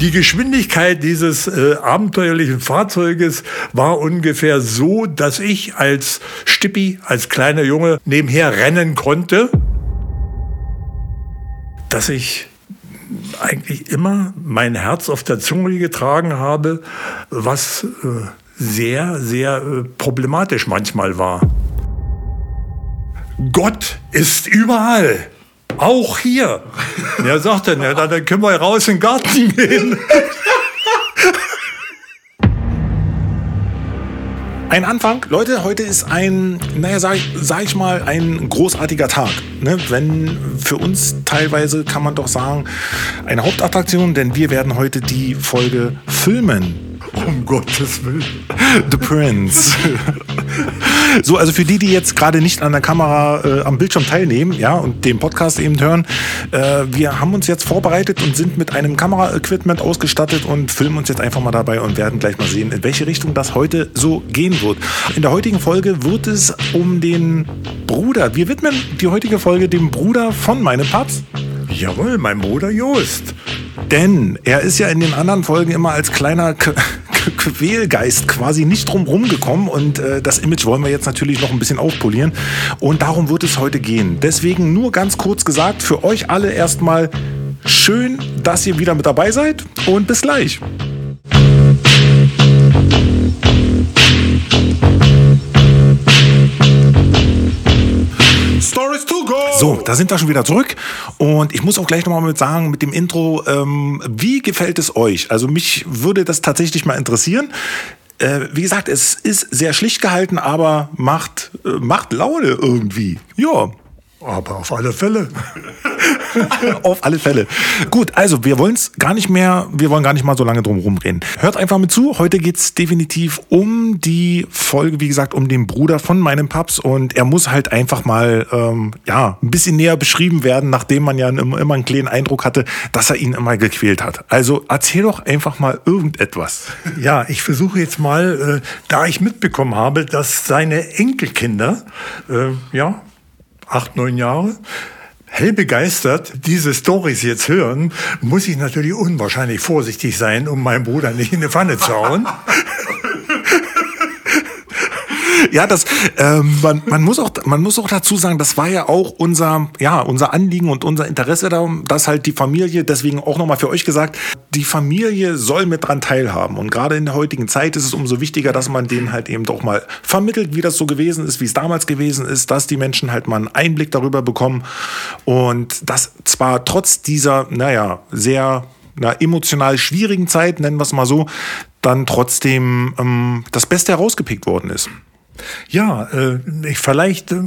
Die Geschwindigkeit dieses äh, abenteuerlichen Fahrzeuges war ungefähr so, dass ich als Stippi, als kleiner Junge nebenher rennen konnte, dass ich eigentlich immer mein Herz auf der Zunge getragen habe, was äh, sehr, sehr äh, problematisch manchmal war. Gott ist überall. Auch hier. Er sagt dann, ja, dann können wir raus in den Garten gehen. Ein Anfang, Leute, heute ist ein, naja, sag, sag ich mal, ein großartiger Tag. Ne? Wenn für uns teilweise kann man doch sagen, eine Hauptattraktion, denn wir werden heute die Folge filmen. Um Gottes Willen. The Prince. so, also für die, die jetzt gerade nicht an der Kamera äh, am Bildschirm teilnehmen, ja, und den Podcast eben hören, äh, wir haben uns jetzt vorbereitet und sind mit einem Kameraequipment ausgestattet und filmen uns jetzt einfach mal dabei und werden gleich mal sehen, in welche Richtung das heute so gehen wird. In der heutigen Folge wird es um den Bruder. Wir widmen die heutige Folge dem Bruder von meinem Papst. Jawohl, mein Bruder Jost. Denn er ist ja in den anderen Folgen immer als kleiner K Quälgeist quasi nicht drum gekommen und äh, das Image wollen wir jetzt natürlich noch ein bisschen aufpolieren und darum wird es heute gehen. Deswegen nur ganz kurz gesagt, für euch alle erstmal schön, dass ihr wieder mit dabei seid und bis gleich. So, da sind wir schon wieder zurück. Und ich muss auch gleich nochmal mit sagen, mit dem Intro, ähm, wie gefällt es euch? Also mich würde das tatsächlich mal interessieren. Äh, wie gesagt, es ist sehr schlicht gehalten, aber macht, äh, macht Laune irgendwie. Ja. Aber auf alle Fälle. auf alle Fälle. Gut, also wir wollen es gar nicht mehr, wir wollen gar nicht mal so lange drum rumreden. Hört einfach mit zu. Heute geht es definitiv um die Folge, wie gesagt, um den Bruder von meinem Paps und er muss halt einfach mal ähm, ja, ein bisschen näher beschrieben werden, nachdem man ja immer, einen kleinen Eindruck hatte, dass er ihn immer gequält hat. Also erzähl doch einfach mal irgendetwas. Ja, ich versuche jetzt mal, äh, da ich mitbekommen habe, dass seine Enkelkinder, äh, ja, acht, neun Jahre, hell begeistert diese Stories jetzt hören, muss ich natürlich unwahrscheinlich vorsichtig sein, um meinen Bruder nicht in die Pfanne zu hauen. ja, das, ähm, man, man, muss auch, man muss auch dazu sagen, das war ja auch unser, ja, unser Anliegen und unser Interesse darum, dass halt die Familie, deswegen auch nochmal für euch gesagt, die Familie soll mit dran teilhaben. Und gerade in der heutigen Zeit ist es umso wichtiger, dass man denen halt eben doch mal vermittelt, wie das so gewesen ist, wie es damals gewesen ist, dass die Menschen halt mal einen Einblick darüber bekommen. Und das zwar trotz dieser, naja, sehr einer emotional schwierigen Zeit, nennen wir es mal so, dann trotzdem ähm, das Beste herausgepickt worden ist. Ja, äh, ich, vielleicht äh,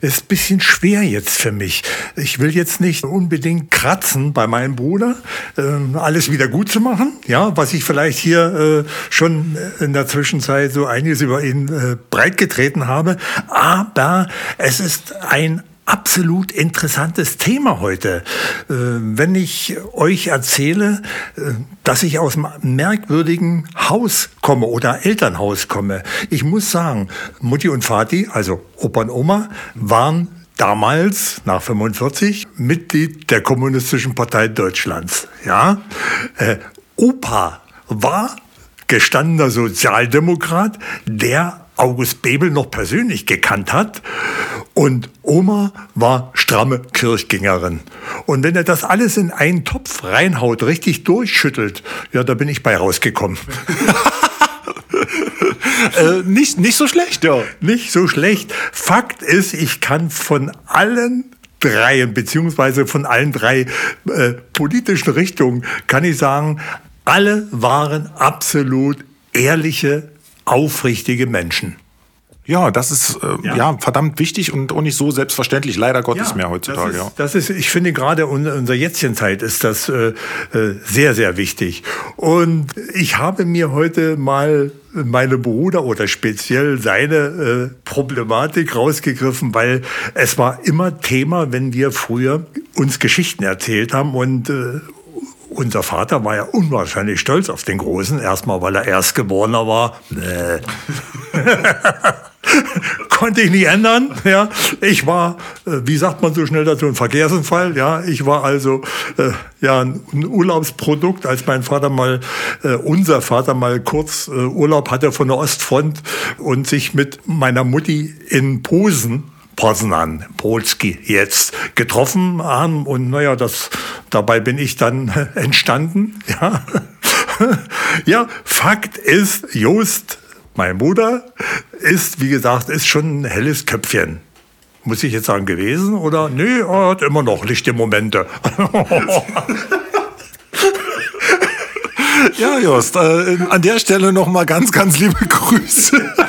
ist ein bisschen schwer jetzt für mich. Ich will jetzt nicht unbedingt kratzen bei meinem Bruder, äh, alles wieder gut zu machen. Ja, was ich vielleicht hier äh, schon in der Zwischenzeit so einiges über ihn äh, breitgetreten habe. Aber es ist ein absolut interessantes Thema heute. Äh, wenn ich euch erzähle, äh, dass ich aus einem merkwürdigen Haus komme oder Elternhaus komme. Ich muss sagen, Mutti und Vati, also Opa und Oma, waren damals, nach 45, Mitglied der Kommunistischen Partei Deutschlands. Ja? Äh, Opa war gestandener Sozialdemokrat, der August Bebel noch persönlich gekannt hat. Und Oma war stramme Kirchgängerin. Und wenn er das alles in einen Topf reinhaut, richtig durchschüttelt, ja, da bin ich bei rausgekommen. äh, nicht, nicht so schlecht, ja. Nicht so schlecht. Fakt ist, ich kann von allen dreien, beziehungsweise von allen drei äh, politischen Richtungen, kann ich sagen, alle waren absolut ehrliche aufrichtige Menschen. Ja, das ist äh, ja. ja. verdammt wichtig und auch nicht so selbstverständlich, leider Gottes ja, mehr heutzutage. Das ist, ja. das ist, ich finde gerade in unserer jetzigen Zeit ist das äh, äh, sehr, sehr wichtig. Und ich habe mir heute mal meine Bruder oder speziell seine äh, Problematik rausgegriffen, weil es war immer Thema, wenn wir früher uns Geschichten erzählt haben und äh, unser Vater war ja unwahrscheinlich stolz auf den Großen. Erstmal, weil er Erstgeborener war. Nee. konnte ich nicht ändern. Ja, ich war, äh, wie sagt man so schnell dazu, ein Verkehrsunfall. Ja, ich war also äh, ja ein Urlaubsprodukt, als mein Vater mal, äh, unser Vater mal kurz äh, Urlaub hatte von der Ostfront und sich mit meiner Mutti in Posen Poznan, Polski jetzt getroffen haben. Und naja, das, dabei bin ich dann entstanden. Ja. ja, Fakt ist, Jost, mein Bruder, ist, wie gesagt, ist schon ein helles Köpfchen. Muss ich jetzt sagen, gewesen? Oder? Nee, er hat immer noch lichte Momente. ja, Jost, äh, an der Stelle nochmal ganz, ganz liebe Grüße.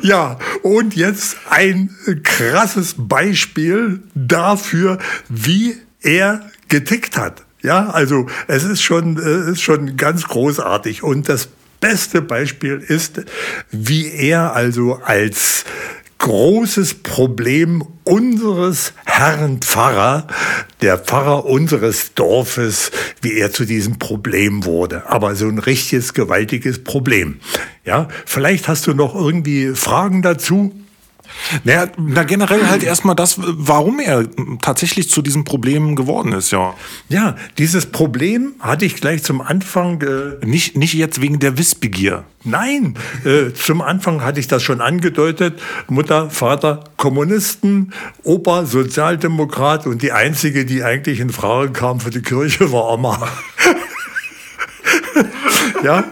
Ja, und jetzt ein krasses Beispiel dafür, wie er getickt hat. Ja, also es ist schon, es ist schon ganz großartig. Und das beste Beispiel ist, wie er also als großes Problem unseres Herrn Pfarrer, der Pfarrer unseres Dorfes, wie er zu diesem Problem wurde. Aber so ein richtiges, gewaltiges Problem. Ja, vielleicht hast du noch irgendwie Fragen dazu? Naja, na generell halt erstmal das, warum er tatsächlich zu diesem Problem geworden ist, ja. Ja, dieses Problem hatte ich gleich zum Anfang. Äh nicht, nicht jetzt wegen der Wissbegier. Nein, äh, zum Anfang hatte ich das schon angedeutet. Mutter, Vater, Kommunisten, Opa, Sozialdemokrat und die einzige, die eigentlich in Frage kam für die Kirche, war Oma. ja,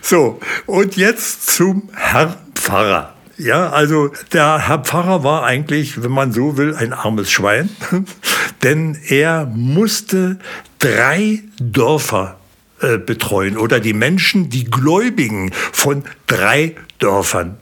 so. Und jetzt zum Herrn Pfarrer. Ja, also der Herr Pfarrer war eigentlich, wenn man so will, ein armes Schwein, denn er musste drei Dörfer äh, betreuen oder die Menschen, die Gläubigen von drei Dörfern.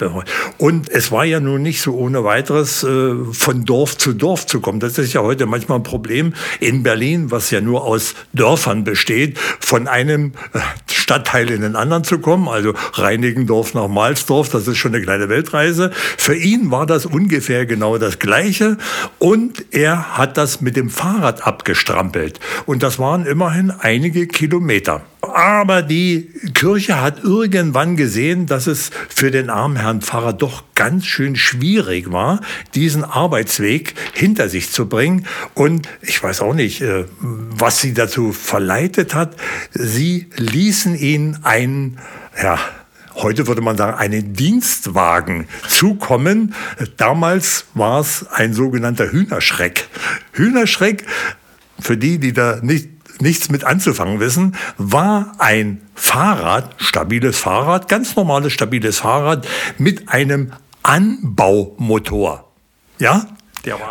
Und es war ja nun nicht so ohne weiteres äh, von Dorf zu Dorf zu kommen. Das ist ja heute manchmal ein Problem in Berlin, was ja nur aus Dörfern besteht, von einem äh, Stadtteil in den anderen zu kommen, also Reinigendorf nach Malsdorf, das ist schon eine kleine Weltreise. Für ihn war das ungefähr genau das Gleiche und er hat das mit dem Fahrrad abgestrampelt. Und das waren immerhin einige Kilometer. Aber die Kirche hat irgendwann gesehen, dass es für den armen Herrn Pfarrer doch ganz schön schwierig war, diesen Arbeitsweg hinter sich zu bringen. Und ich weiß auch nicht, äh, was sie dazu verleitet hat. Sie ließen ihn einen, ja, heute würde man sagen, einen Dienstwagen zukommen. Damals war es ein sogenannter Hühnerschreck. Hühnerschreck, für die, die da nicht nichts mit anzufangen wissen, war ein Fahrrad, stabiles Fahrrad, ganz normales stabiles Fahrrad mit einem Anbaumotor. Ja,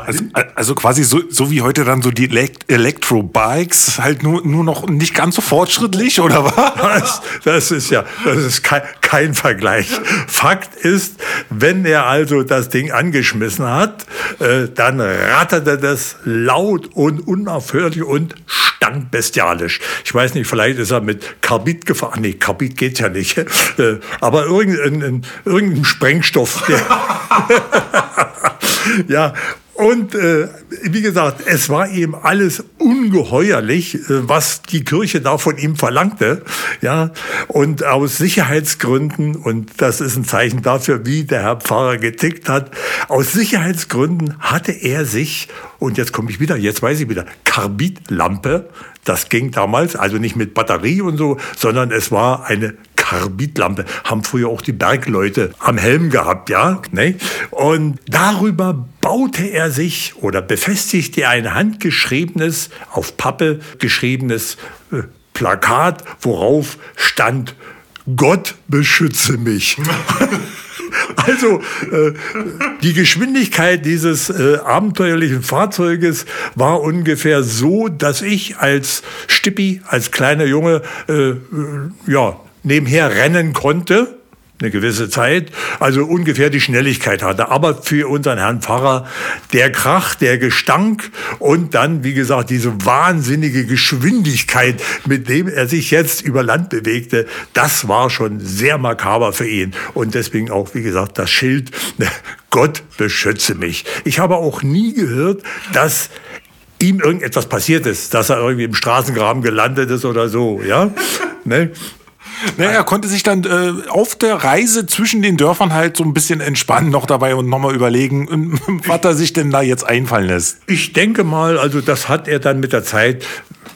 also, also, quasi so, so wie heute dann so die Elektro-Bikes, halt nur, nur noch nicht ganz so fortschrittlich, oder was? Das, das ist ja, das ist kein, kein Vergleich. Fakt ist, wenn er also das Ding angeschmissen hat, äh, dann ratterte das laut und unaufhörlich und stank bestialisch. Ich weiß nicht, vielleicht ist er mit Carbid gefahren. Nee, Carbid geht ja nicht. Äh, aber irgendein, irgendein Sprengstoff. Der ja, und äh, wie gesagt, es war eben alles ungeheuerlich, äh, was die Kirche da von ihm verlangte. Ja, und aus Sicherheitsgründen, und das ist ein Zeichen dafür, wie der Herr Pfarrer getickt hat, aus Sicherheitsgründen hatte er sich, und jetzt komme ich wieder, jetzt weiß ich wieder, Karbidlampe, das ging damals, also nicht mit Batterie und so, sondern es war eine Karbidlampe. Haben früher auch die Bergleute am Helm gehabt, ja. Ne? Und darüber baute er sich oder befestigte ein handgeschriebenes, auf Pappe geschriebenes äh, Plakat, worauf stand, Gott beschütze mich. Also äh, die Geschwindigkeit dieses äh, abenteuerlichen Fahrzeuges war ungefähr so, dass ich als Stippi, als kleiner Junge, äh, äh ja, nebenher rennen konnte eine gewisse Zeit, also ungefähr die Schnelligkeit hatte. Aber für unseren Herrn Pfarrer der Krach, der Gestank und dann, wie gesagt, diese wahnsinnige Geschwindigkeit, mit dem er sich jetzt über Land bewegte, das war schon sehr makaber für ihn. Und deswegen auch, wie gesagt, das Schild, Gott beschütze mich. Ich habe auch nie gehört, dass ihm irgendetwas passiert ist, dass er irgendwie im Straßengraben gelandet ist oder so, ja. Ne? Naja, er konnte sich dann äh, auf der Reise zwischen den Dörfern halt so ein bisschen entspannen noch dabei und nochmal überlegen, was er sich denn da jetzt einfallen lässt. Ich denke mal, also das hat er dann mit der Zeit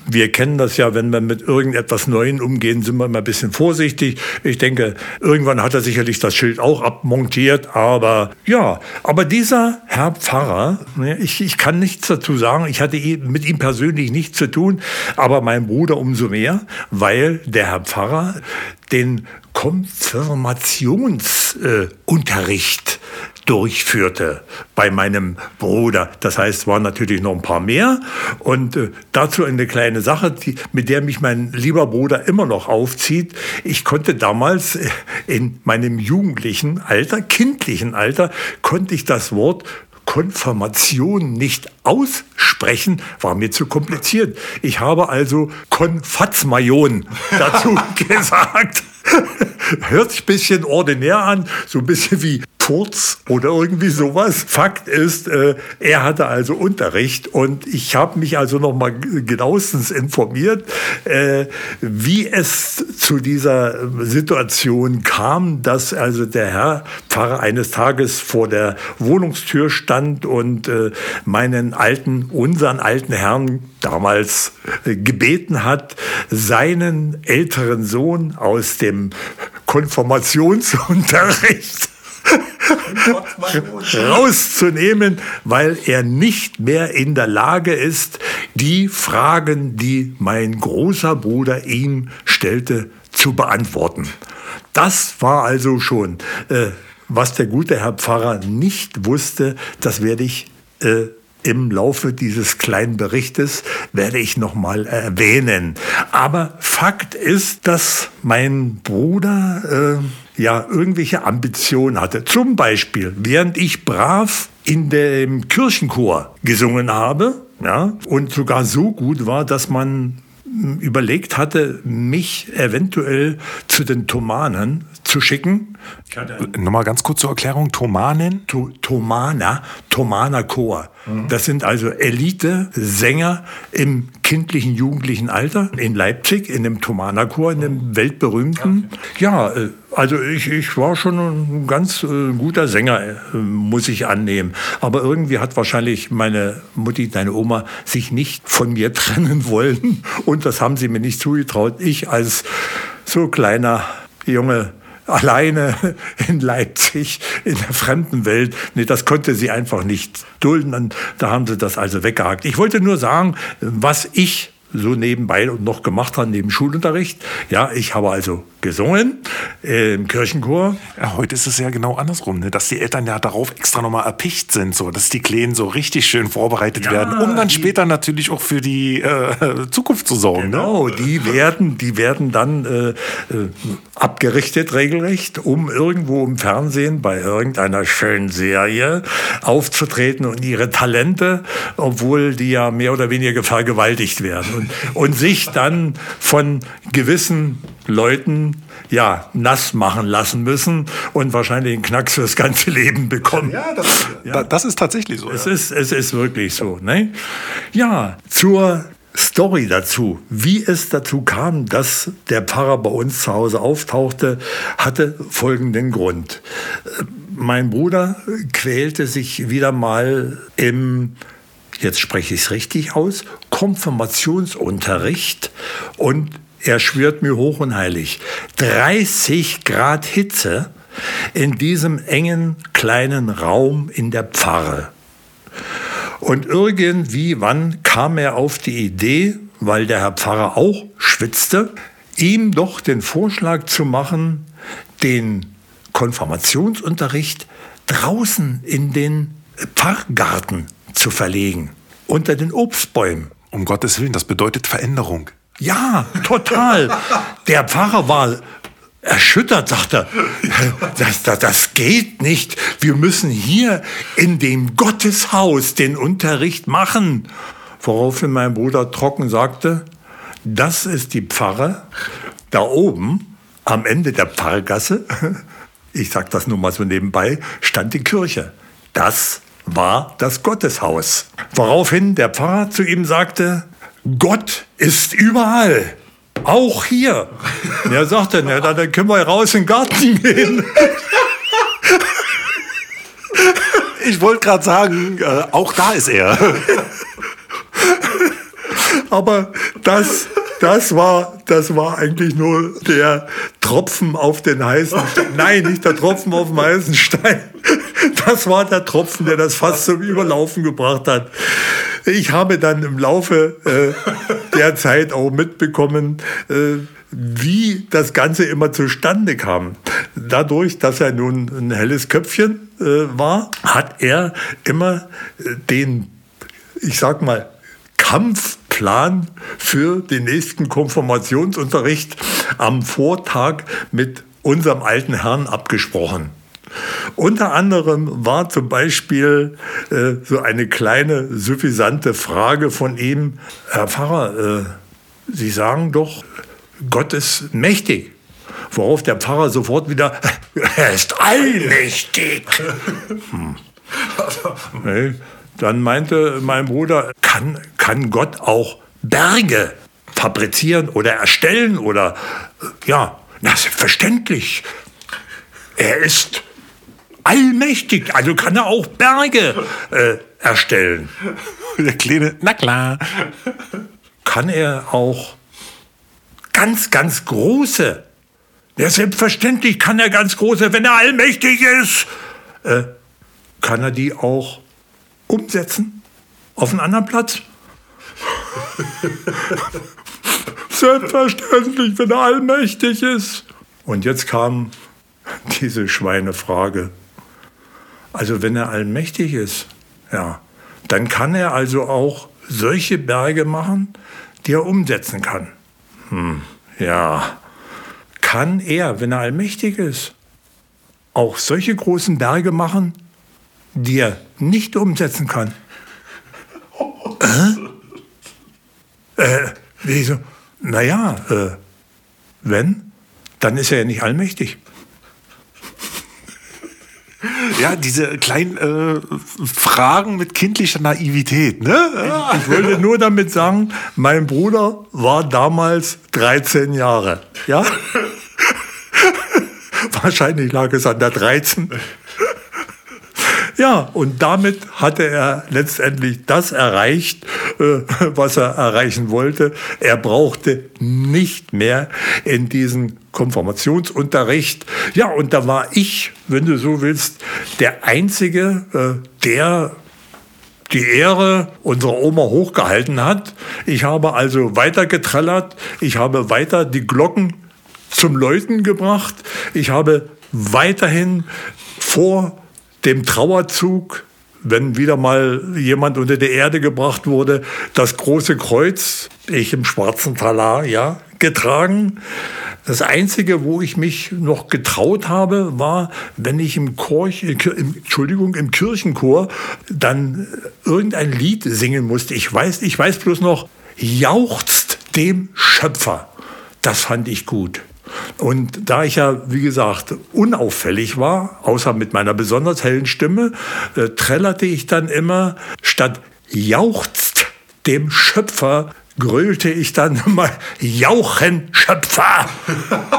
wir kennen das ja, wenn wir mit irgendetwas Neuem umgehen, sind wir immer ein bisschen vorsichtig. Ich denke, irgendwann hat er sicherlich das Schild auch abmontiert, aber ja, aber dieser Herr Pfarrer, ne, ich, ich kann nichts dazu sagen, ich hatte mit ihm persönlich nichts zu tun, aber mein Bruder umso mehr, weil der Herr Pfarrer den Konfirmationsunterricht durchführte bei meinem Bruder. Das heißt, waren natürlich noch ein paar mehr. Und äh, dazu eine kleine Sache, die, mit der mich mein lieber Bruder immer noch aufzieht. Ich konnte damals äh, in meinem jugendlichen Alter, kindlichen Alter, konnte ich das Wort Konfirmation nicht aussprechen, war mir zu kompliziert. Ich habe also Konfatzmajon dazu gesagt. Hört sich ein bisschen ordinär an, so ein bisschen wie Furz oder irgendwie sowas. Fakt ist, äh, er hatte also Unterricht und ich habe mich also noch mal genauestens informiert, äh, wie es zu dieser Situation kam, dass also der Herr Pfarrer eines Tages vor der Wohnungstür stand und äh, meinen alten, unseren alten Herrn damals gebeten hat, seinen älteren Sohn aus dem Konfirmationsunterricht rauszunehmen, weil er nicht mehr in der Lage ist, die Fragen, die mein großer Bruder ihm stellte, zu beantworten. Das war also schon, äh, was der gute Herr Pfarrer nicht wusste, das werde ich äh, im Laufe dieses kleinen Berichtes werde ich noch mal erwähnen. Aber Fakt ist, dass mein Bruder äh, ja irgendwelche Ambitionen hatte. Zum Beispiel, während ich brav in dem Kirchenchor gesungen habe, ja, und sogar so gut war, dass man überlegt hatte, mich eventuell zu den Thomanen zu schicken. Nochmal ganz kurz zur Erklärung, Thomanen? To Thomana, Thomana Chor. Mhm. Das sind also Elite-Sänger im kindlichen, jugendlichen Alter in Leipzig, in dem Thomana Chor, in dem weltberühmten. Ja, äh, also ich, ich war schon ein ganz äh, guter Sänger, äh, muss ich annehmen. Aber irgendwie hat wahrscheinlich meine Mutti, deine Oma, sich nicht von mir trennen wollen. Und das haben sie mir nicht zugetraut. Ich als so kleiner Junge alleine in Leipzig in der fremden Welt. Nee, das konnte sie einfach nicht dulden. Und da haben sie das also weggehakt. Ich wollte nur sagen, was ich so nebenbei und noch gemacht habe neben Schulunterricht. Ja, ich habe also gesungen im Kirchenchor. Ja, heute ist es ja genau andersrum, ne? dass die Eltern ja darauf extra nochmal erpicht sind, so dass die Kleinen so richtig schön vorbereitet ja, werden, um dann später natürlich auch für die äh, Zukunft zu sorgen. Ne? Genau, ne? die werden, die werden dann äh, äh, abgerichtet regelrecht, um irgendwo im Fernsehen bei irgendeiner schönen Serie aufzutreten und ihre Talente, obwohl die ja mehr oder weniger vergewaltigt werden und, und sich dann von gewissen Leuten ja, nass machen lassen müssen und wahrscheinlich einen Knacks fürs ganze Leben bekommen. Ja, das, ja. das ist tatsächlich so. Es, ja. ist, es ist wirklich so. Ne? Ja, zur Story dazu, wie es dazu kam, dass der Pfarrer bei uns zu Hause auftauchte, hatte folgenden Grund. Mein Bruder quälte sich wieder mal im jetzt spreche ich es richtig aus, Konfirmationsunterricht und er schwört mir hoch und heilig, 30 Grad Hitze in diesem engen kleinen Raum in der Pfarre. Und irgendwie, wann kam er auf die Idee, weil der Herr Pfarrer auch schwitzte, ihm doch den Vorschlag zu machen, den Konfirmationsunterricht draußen in den Pfarrgarten zu verlegen, unter den Obstbäumen. Um Gottes Willen, das bedeutet Veränderung. Ja, total. Der Pfarrer war erschüttert, sagte, das, das, das geht nicht. Wir müssen hier in dem Gotteshaus den Unterricht machen. Woraufhin mein Bruder trocken sagte, das ist die Pfarre. Da oben, am Ende der Pfarrgasse, ich sage das nur mal so nebenbei, stand die Kirche. Das war das Gotteshaus. Woraufhin der Pfarrer zu ihm sagte, Gott ist überall. Auch hier. Er sagte, na, dann können wir raus in den Garten gehen. Ich wollte gerade sagen, äh, auch da ist er. Aber das, das war, das war eigentlich nur der Tropfen auf den heißen Stein. Nein, nicht der Tropfen auf dem heißen Stein. Das war der Tropfen, der das fast zum Überlaufen gebracht hat. Ich habe dann im Laufe äh, der Zeit auch mitbekommen, äh, wie das Ganze immer zustande kam. Dadurch, dass er nun ein helles Köpfchen äh, war, hat er immer äh, den, ich sag mal, Kampfplan für den nächsten Konfirmationsunterricht am Vortag mit unserem alten Herrn abgesprochen. Unter anderem war zum Beispiel äh, so eine kleine suffisante Frage von ihm, Herr Pfarrer, äh, Sie sagen doch, Gott ist mächtig. Worauf der Pfarrer sofort wieder, er ist allmächtig. Hm. Nee. Dann meinte mein Bruder, kann, kann Gott auch Berge fabrizieren oder erstellen oder, ja, na, selbstverständlich. Er ist allmächtig, also kann er auch Berge äh, erstellen. Der Kleine, na klar. Kann er auch ganz, ganz große. Ja, selbstverständlich kann er ganz große, wenn er allmächtig ist. Äh, kann er die auch umsetzen? Auf einen anderen Platz? selbstverständlich, wenn er allmächtig ist. Und jetzt kam diese Schweinefrage. Also wenn er allmächtig ist, ja, dann kann er also auch solche Berge machen, die er umsetzen kann. Hm, ja, kann er, wenn er allmächtig ist, auch solche großen Berge machen, die er nicht umsetzen kann? Äh? Äh, wieso? Naja, äh, wenn, dann ist er ja nicht allmächtig. Ja, diese kleinen äh, Fragen mit kindlicher Naivität, ne? Ich wollte nur damit sagen, mein Bruder war damals 13 Jahre. Ja? Wahrscheinlich lag es an der 13. Ja, und damit hatte er letztendlich das erreicht, äh, was er erreichen wollte. Er brauchte nicht mehr in diesen Konfirmationsunterricht. Ja, und da war ich, wenn du so willst, der Einzige, äh, der die Ehre unserer Oma hochgehalten hat. Ich habe also weiter getrellert, ich habe weiter die Glocken zum Läuten gebracht, ich habe weiterhin vor dem Trauerzug, wenn wieder mal jemand unter die Erde gebracht wurde, das große Kreuz, ich im schwarzen Talar, ja, getragen. Das Einzige, wo ich mich noch getraut habe, war, wenn ich im, Chor, im, Entschuldigung, im Kirchenchor dann irgendein Lied singen musste. Ich weiß, ich weiß bloß noch, jauchzt dem Schöpfer. Das fand ich gut. Und da ich ja, wie gesagt, unauffällig war, außer mit meiner besonders hellen Stimme, äh, trällerte ich dann immer statt jauchzt dem Schöpfer grölte ich dann mal Jauchen Schöpfer.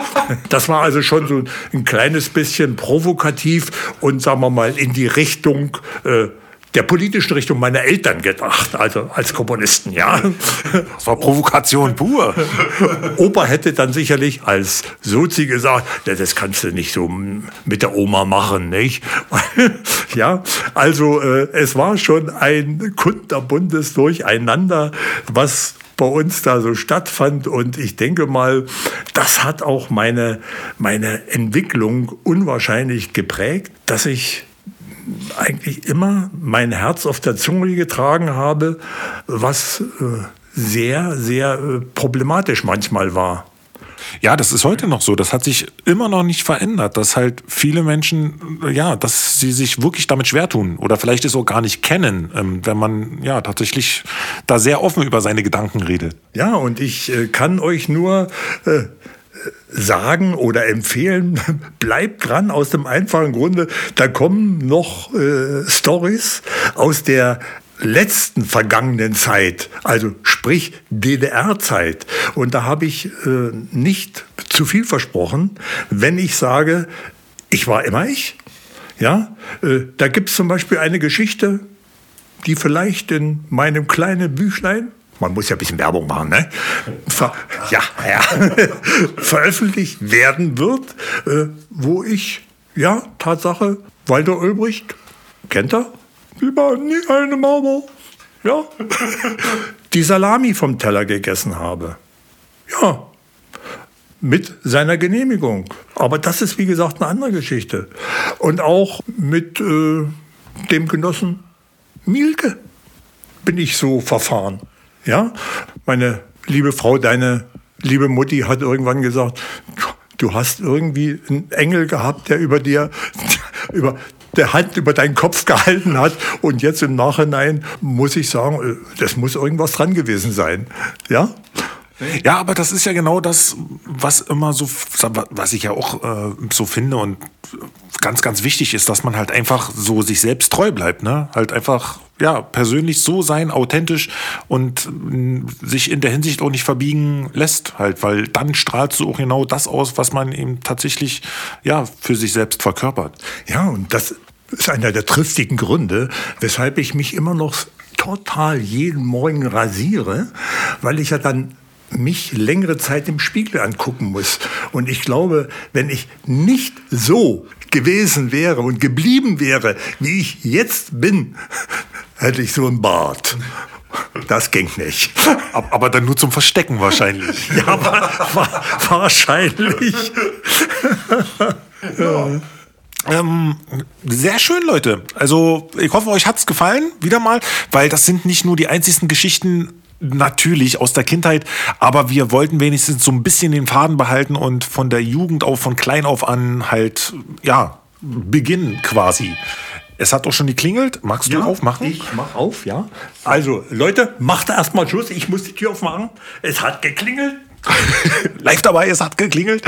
Das war also schon so ein kleines bisschen provokativ und sagen wir mal in die Richtung äh, der politischen Richtung meiner Eltern gedacht, also als Kommunisten, ja. Das war Provokation pur. Opa hätte dann sicherlich als Sozi gesagt, das kannst du nicht so mit der Oma machen, nicht? ja, also äh, es war schon ein kunterbundes Durcheinander, was bei uns da so stattfand. Und ich denke mal, das hat auch meine, meine Entwicklung unwahrscheinlich geprägt, dass ich eigentlich immer mein Herz auf der Zunge getragen habe, was äh, sehr, sehr äh, problematisch manchmal war. Ja, das ist heute noch so. Das hat sich immer noch nicht verändert, dass halt viele Menschen, ja, dass sie sich wirklich damit schwer tun oder vielleicht es auch gar nicht kennen, ähm, wenn man ja tatsächlich da sehr offen über seine Gedanken redet. Ja, und ich äh, kann euch nur äh, sagen oder empfehlen, bleibt dran aus dem einfachen Grunde, da kommen noch äh, Stories aus der letzten vergangenen Zeit, also sprich DDR-Zeit. Und da habe ich äh, nicht zu viel versprochen, wenn ich sage, ich war immer ich. Ja, äh, da gibt es zum Beispiel eine Geschichte, die vielleicht in meinem kleinen Büchlein, man muss ja ein bisschen Werbung machen, ne? Ver ja, ja, veröffentlicht werden wird, äh, wo ich, ja, Tatsache, Walter Ulbricht, kennt er? Lieber nie eine Mauer, ja, die Salami vom Teller gegessen habe. Ja, mit seiner Genehmigung. Aber das ist, wie gesagt, eine andere Geschichte. Und auch mit äh, dem Genossen Mielke bin ich so verfahren. Ja, meine liebe Frau, deine liebe Mutti hat irgendwann gesagt, du hast irgendwie einen Engel gehabt, der über dir, über, der Hand über deinen Kopf gehalten hat. Und jetzt im Nachhinein muss ich sagen, äh, das muss irgendwas dran gewesen sein. Ja? Ja, aber das ist ja genau das, was immer so, was ich ja auch äh, so finde und ganz, ganz wichtig ist, dass man halt einfach so sich selbst treu bleibt, ne? Halt einfach, ja, persönlich so sein, authentisch und mh, sich in der Hinsicht auch nicht verbiegen lässt, halt, weil dann strahlst du auch genau das aus, was man eben tatsächlich, ja, für sich selbst verkörpert. Ja, und das ist einer der triftigen Gründe, weshalb ich mich immer noch total jeden Morgen rasiere, weil ich ja dann mich längere Zeit im Spiegel angucken muss. Und ich glaube, wenn ich nicht so gewesen wäre und geblieben wäre, wie ich jetzt bin, hätte ich so einen Bart. Das ging nicht. Aber dann nur zum Verstecken wahrscheinlich. ja, wa wahrscheinlich. ja. Ähm, sehr schön, Leute. Also ich hoffe, euch hat's gefallen, wieder mal, weil das sind nicht nur die einzigsten Geschichten natürlich aus der Kindheit, aber wir wollten wenigstens so ein bisschen den Faden behalten und von der Jugend auf, von klein auf an halt, ja, beginnen quasi. Es hat doch schon geklingelt. Magst du ja, aufmachen? Ich mach auf, ja. Also, Leute, macht erstmal Schluss. Ich muss die Tür aufmachen. Es hat geklingelt. live dabei, es hat geklingelt.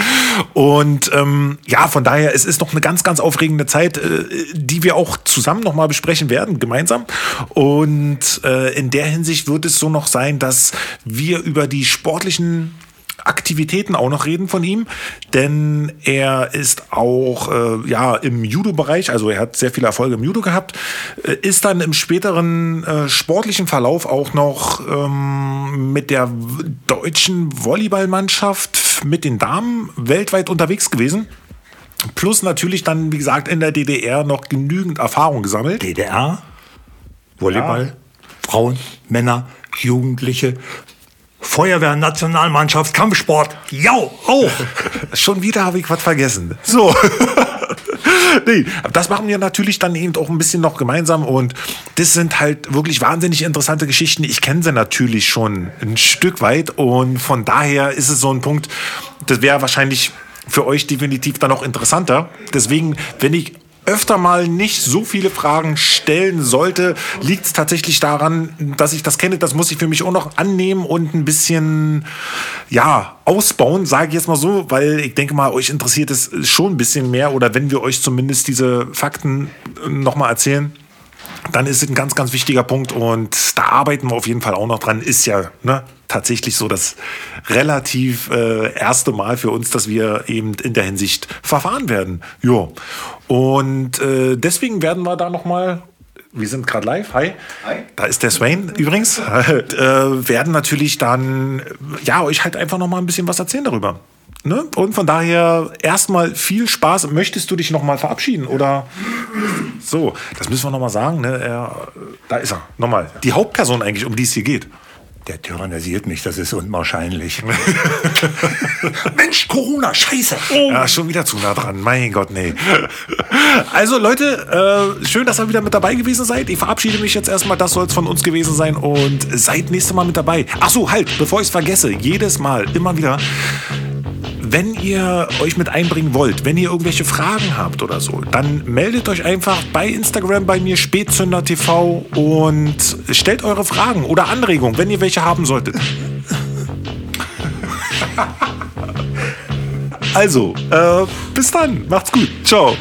Und ähm, ja, von daher, es ist noch eine ganz, ganz aufregende Zeit, äh, die wir auch zusammen nochmal besprechen werden, gemeinsam. Und äh, in der Hinsicht wird es so noch sein, dass wir über die sportlichen Aktivitäten auch noch reden von ihm, denn er ist auch äh, ja im Judo-Bereich, also er hat sehr viele Erfolge im Judo gehabt, äh, ist dann im späteren äh, sportlichen Verlauf auch noch ähm, mit der deutschen Volleyballmannschaft mit den Damen weltweit unterwegs gewesen. Plus natürlich dann, wie gesagt, in der DDR noch genügend Erfahrung gesammelt. DDR, Volleyball, ja. Frauen, Männer, Jugendliche, Feuerwehr, Nationalmannschaft, Kampfsport. Ja, auch. Schon wieder habe ich was vergessen. So. nee, das machen wir natürlich dann eben auch ein bisschen noch gemeinsam und das sind halt wirklich wahnsinnig interessante Geschichten. Ich kenne sie natürlich schon ein Stück weit und von daher ist es so ein Punkt, das wäre wahrscheinlich für euch definitiv dann auch interessanter. Deswegen, wenn ich öfter mal nicht so viele Fragen stellen sollte, liegt es tatsächlich daran, dass ich das kenne. Das muss ich für mich auch noch annehmen und ein bisschen, ja, ausbauen, sage ich jetzt mal so, weil ich denke mal, euch interessiert es schon ein bisschen mehr oder wenn wir euch zumindest diese Fakten nochmal erzählen dann ist es ein ganz, ganz wichtiger Punkt und da arbeiten wir auf jeden Fall auch noch dran. Ist ja ne, tatsächlich so das relativ äh, erste Mal für uns, dass wir eben in der Hinsicht verfahren werden. Ja. Und äh, deswegen werden wir da nochmal wir sind gerade live. Hi. Hi. Da ist der Swain übrigens. äh, werden natürlich dann ja euch halt einfach noch mal ein bisschen was erzählen darüber. Ne? Und von daher erstmal viel Spaß. Möchtest du dich noch mal verabschieden oder so? Das müssen wir noch mal sagen. Ne? Er, da ist er. Nochmal. Die Hauptperson eigentlich, um die es hier geht. Der tyrannisiert mich, das ist unwahrscheinlich. Mensch, Corona, scheiße. Oh. Ja, schon wieder zu nah dran. Mein Gott, nee. Also Leute, äh, schön, dass ihr wieder mit dabei gewesen seid. Ich verabschiede mich jetzt erstmal, das soll es von uns gewesen sein und seid nächstes Mal mit dabei. Ach so, halt, bevor ich es vergesse, jedes Mal, immer wieder wenn ihr euch mit einbringen wollt, wenn ihr irgendwelche Fragen habt oder so, dann meldet euch einfach bei Instagram bei mir Spätzünder TV und stellt eure Fragen oder Anregungen, wenn ihr welche haben solltet. also, äh, bis dann. Macht's gut. Ciao.